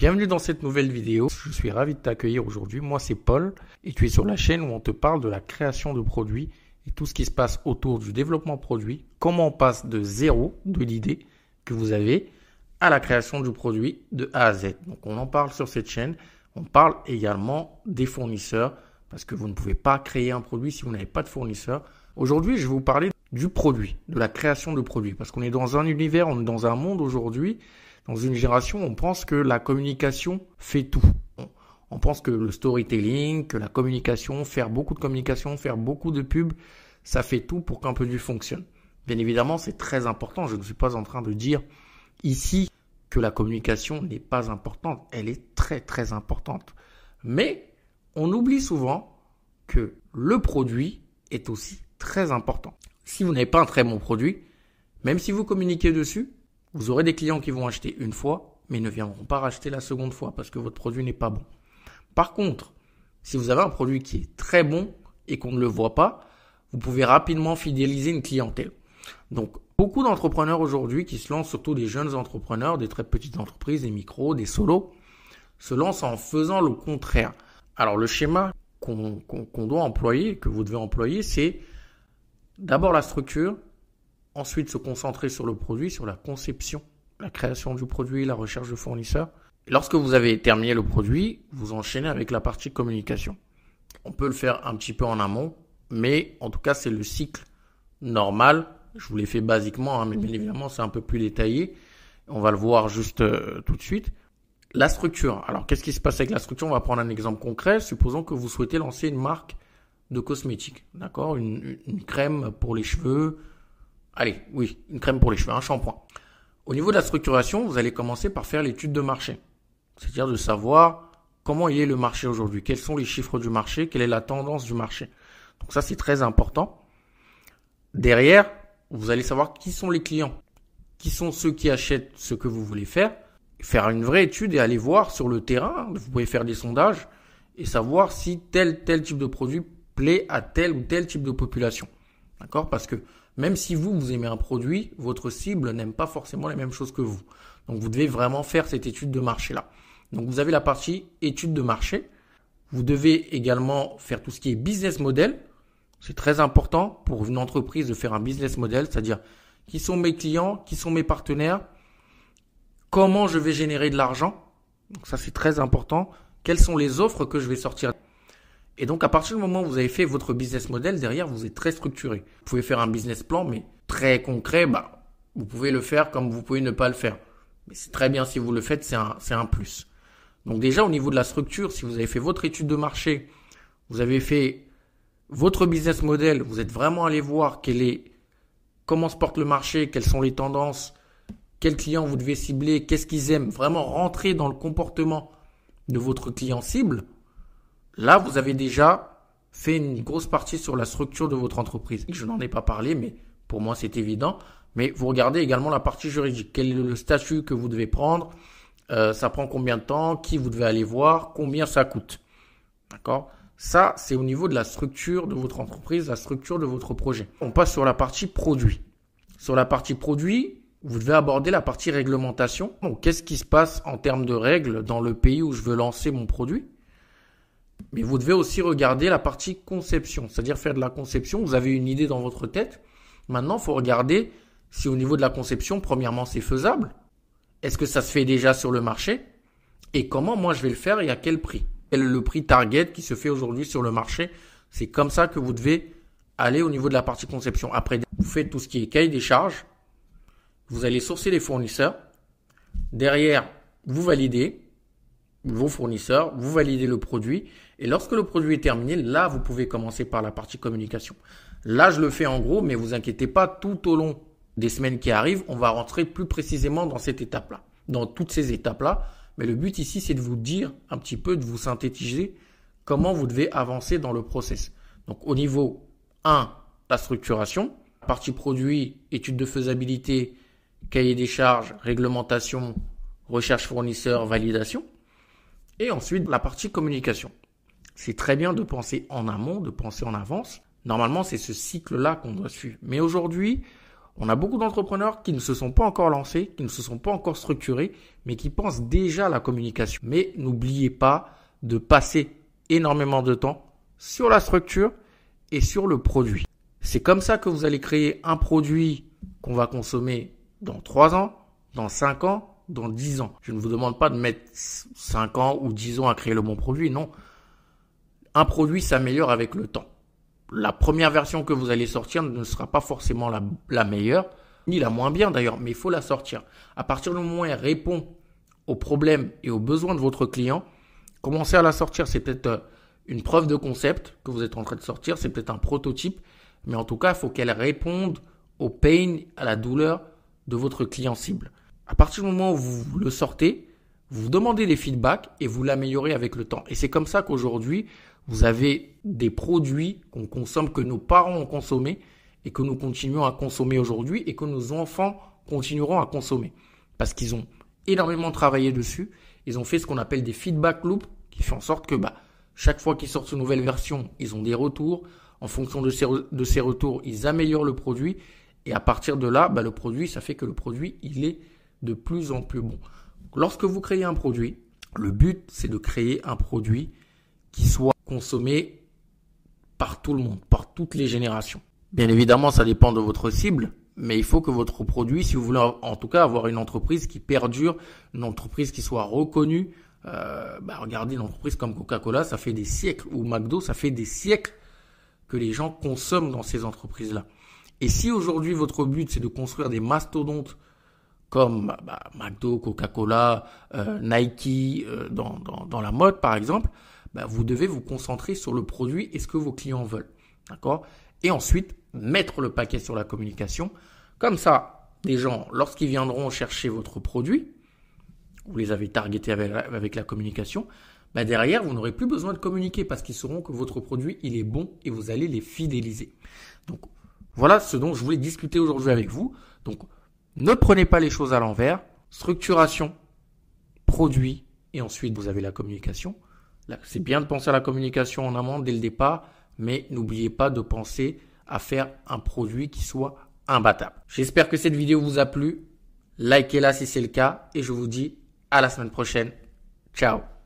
Bienvenue dans cette nouvelle vidéo. Je suis ravi de t'accueillir aujourd'hui. Moi, c'est Paul et tu es sur la chaîne où on te parle de la création de produits et tout ce qui se passe autour du développement produit. Comment on passe de zéro, de l'idée que vous avez, à la création du produit de A à Z. Donc, on en parle sur cette chaîne. On parle également des fournisseurs parce que vous ne pouvez pas créer un produit si vous n'avez pas de fournisseur. Aujourd'hui, je vais vous parler du produit, de la création de produits parce qu'on est dans un univers, on est dans un monde aujourd'hui dans une génération, on pense que la communication fait tout. On pense que le storytelling, que la communication, faire beaucoup de communication, faire beaucoup de pubs, ça fait tout pour qu'un produit fonctionne. Bien évidemment, c'est très important. Je ne suis pas en train de dire ici que la communication n'est pas importante. Elle est très très importante. Mais on oublie souvent que le produit est aussi très important. Si vous n'avez pas un très bon produit, même si vous communiquez dessus, vous aurez des clients qui vont acheter une fois, mais ne viendront pas racheter la seconde fois parce que votre produit n'est pas bon. Par contre, si vous avez un produit qui est très bon et qu'on ne le voit pas, vous pouvez rapidement fidéliser une clientèle. Donc, beaucoup d'entrepreneurs aujourd'hui qui se lancent, surtout des jeunes entrepreneurs, des très petites entreprises, des micros, des solos, se lancent en faisant le contraire. Alors, le schéma qu'on doit employer, que vous devez employer, c'est d'abord la structure, Ensuite, se concentrer sur le produit, sur la conception, la création du produit, la recherche de fournisseurs. Et lorsque vous avez terminé le produit, vous enchaînez avec la partie communication. On peut le faire un petit peu en amont, mais en tout cas, c'est le cycle normal. Je vous l'ai fait basiquement, hein, mais bien évidemment, c'est un peu plus détaillé. On va le voir juste euh, tout de suite. La structure. Alors, qu'est-ce qui se passe avec la structure? On va prendre un exemple concret. Supposons que vous souhaitez lancer une marque de cosmétiques, d'accord? Une, une, crème pour les cheveux, Allez, oui, une crème pour les cheveux, un shampoing. Au niveau de la structuration, vous allez commencer par faire l'étude de marché. C'est-à-dire de savoir comment il est le marché aujourd'hui, quels sont les chiffres du marché, quelle est la tendance du marché? Donc ça, c'est très important. Derrière, vous allez savoir qui sont les clients, qui sont ceux qui achètent ce que vous voulez faire, faire une vraie étude et aller voir sur le terrain. Vous pouvez faire des sondages et savoir si tel tel type de produit plaît à tel ou tel type de population. D'accord? Parce que même si vous, vous aimez un produit, votre cible n'aime pas forcément les mêmes choses que vous. Donc vous devez vraiment faire cette étude de marché-là. Donc vous avez la partie étude de marché. Vous devez également faire tout ce qui est business model. C'est très important pour une entreprise de faire un business model, c'est-à-dire qui sont mes clients, qui sont mes partenaires, comment je vais générer de l'argent. Donc ça c'est très important. Quelles sont les offres que je vais sortir? Et donc, à partir du moment où vous avez fait votre business model, derrière, vous êtes très structuré. Vous pouvez faire un business plan, mais très concret, bah, vous pouvez le faire comme vous pouvez ne pas le faire. Mais c'est très bien si vous le faites, c'est un, c'est un plus. Donc déjà, au niveau de la structure, si vous avez fait votre étude de marché, vous avez fait votre business model, vous êtes vraiment allé voir quel est, comment se porte le marché, quelles sont les tendances, quels clients vous devez cibler, qu'est-ce qu'ils aiment, vraiment rentrer dans le comportement de votre client cible, Là, vous avez déjà fait une grosse partie sur la structure de votre entreprise. Je n'en ai pas parlé, mais pour moi, c'est évident. Mais vous regardez également la partie juridique. Quel est le statut que vous devez prendre? Euh, Ça prend combien de temps? Qui vous devez aller voir? Combien ça coûte? D'accord? Ça, c'est au niveau de la structure de votre entreprise, la structure de votre projet. On passe sur la partie produit. Sur la partie produit, vous devez aborder la partie réglementation. Donc, qu'est-ce qui se passe en termes de règles dans le pays où je veux lancer mon produit? Mais vous devez aussi regarder la partie conception, c'est-à-dire faire de la conception. Vous avez une idée dans votre tête. Maintenant, il faut regarder si au niveau de la conception, premièrement, c'est faisable. Est-ce que ça se fait déjà sur le marché? Et comment moi je vais le faire et à quel prix? Quel est le prix target qui se fait aujourd'hui sur le marché? C'est comme ça que vous devez aller au niveau de la partie conception. Après, vous faites tout ce qui est cahier des charges. Vous allez sourcer les fournisseurs. Derrière, vous validez vos fournisseurs, vous validez le produit. Et lorsque le produit est terminé, là, vous pouvez commencer par la partie communication. Là, je le fais en gros, mais vous inquiétez pas, tout au long des semaines qui arrivent, on va rentrer plus précisément dans cette étape-là, dans toutes ces étapes-là. Mais le but ici, c'est de vous dire un petit peu, de vous synthétiser comment vous devez avancer dans le process. Donc, au niveau 1, la structuration, partie produit, étude de faisabilité, cahier des charges, réglementation, recherche fournisseur, validation. Et ensuite, la partie communication. C'est très bien de penser en amont, de penser en avance. Normalement, c'est ce cycle-là qu'on doit suivre. Mais aujourd'hui, On a beaucoup d'entrepreneurs qui ne se sont pas encore lancés, qui ne se sont pas encore structurés, mais qui pensent déjà à la communication. Mais n'oubliez pas de passer énormément de temps sur la structure et sur le produit. C'est comme ça que vous allez créer un produit qu'on va consommer dans 3 ans, dans 5 ans, dans 10 ans. Je ne vous demande pas de mettre 5 ans ou 10 ans à créer le bon produit, non. Un produit s'améliore avec le temps. La première version que vous allez sortir ne sera pas forcément la, meilleure, ni la moins bien d'ailleurs, mais il faut la sortir. À partir du moment où elle répond aux problèmes et aux besoins de votre client, commencez à la sortir. C'est peut-être euh, une preuve de concept que vous êtes en train de sortir, c'est peut-être un prototype, mais en tout cas, il faut qu'elle réponde au pain, à la douleur de votre client cible. À partir du moment où vous le sortez, vous demandez des feedbacks et vous l'améliorez avec le temps. Et c'est comme ça qu'aujourd'hui, vous avez des produits qu'on consomme, que nos parents ont consommés et que nous continuons à consommer aujourd'hui et que nos enfants continueront à consommer. Parce qu'ils ont énormément travaillé dessus. Ils ont fait ce qu'on appelle des feedback loops qui font en sorte que bah, chaque fois qu'ils sortent une nouvelle version, ils ont des retours. En fonction de ces, de ces retours, ils améliorent le produit. Et à partir de là, bah, le produit, ça fait que le produit, il est de plus en plus bon. Lorsque vous créez un produit, le but, c'est de créer un produit qui soit consommé par tout le monde, par toutes les générations. Bien évidemment, ça dépend de votre cible, mais il faut que votre produit, si vous voulez en tout cas avoir une entreprise qui perdure, une entreprise qui soit reconnue, euh, bah regardez une entreprise comme Coca-Cola, ça fait des siècles, ou McDo, ça fait des siècles que les gens consomment dans ces entreprises-là. Et si aujourd'hui votre but c'est de construire des mastodontes comme bah, bah McDo, Coca-Cola, euh, Nike euh, dans, dans, dans, la mode par exemple, bah, vous devez vous concentrer sur le produit et ce que vos clients veulent. D'accord? Et ensuite, mettre le paquet sur la communication. Comme ça, les gens, lorsqu'ils viendront chercher votre produit, vous les avez targetés avec, avec la communication, bah derrière, vous n'aurez plus besoin de communiquer parce qu'ils sauront que votre produit, il est bon et vous allez les fidéliser. Donc, voilà ce dont je voulais discuter aujourd'hui avec vous. Donc, ne prenez pas les choses à l'envers. Structuration, produit, et ensuite vous avez la communication. C'est bien de penser à la communication en amont dès le départ, mais n'oubliez pas de penser à faire un produit qui soit imbattable. J'espère que cette vidéo vous a plu. Likez-la si c'est le cas et je vous dis à la semaine prochaine. Ciao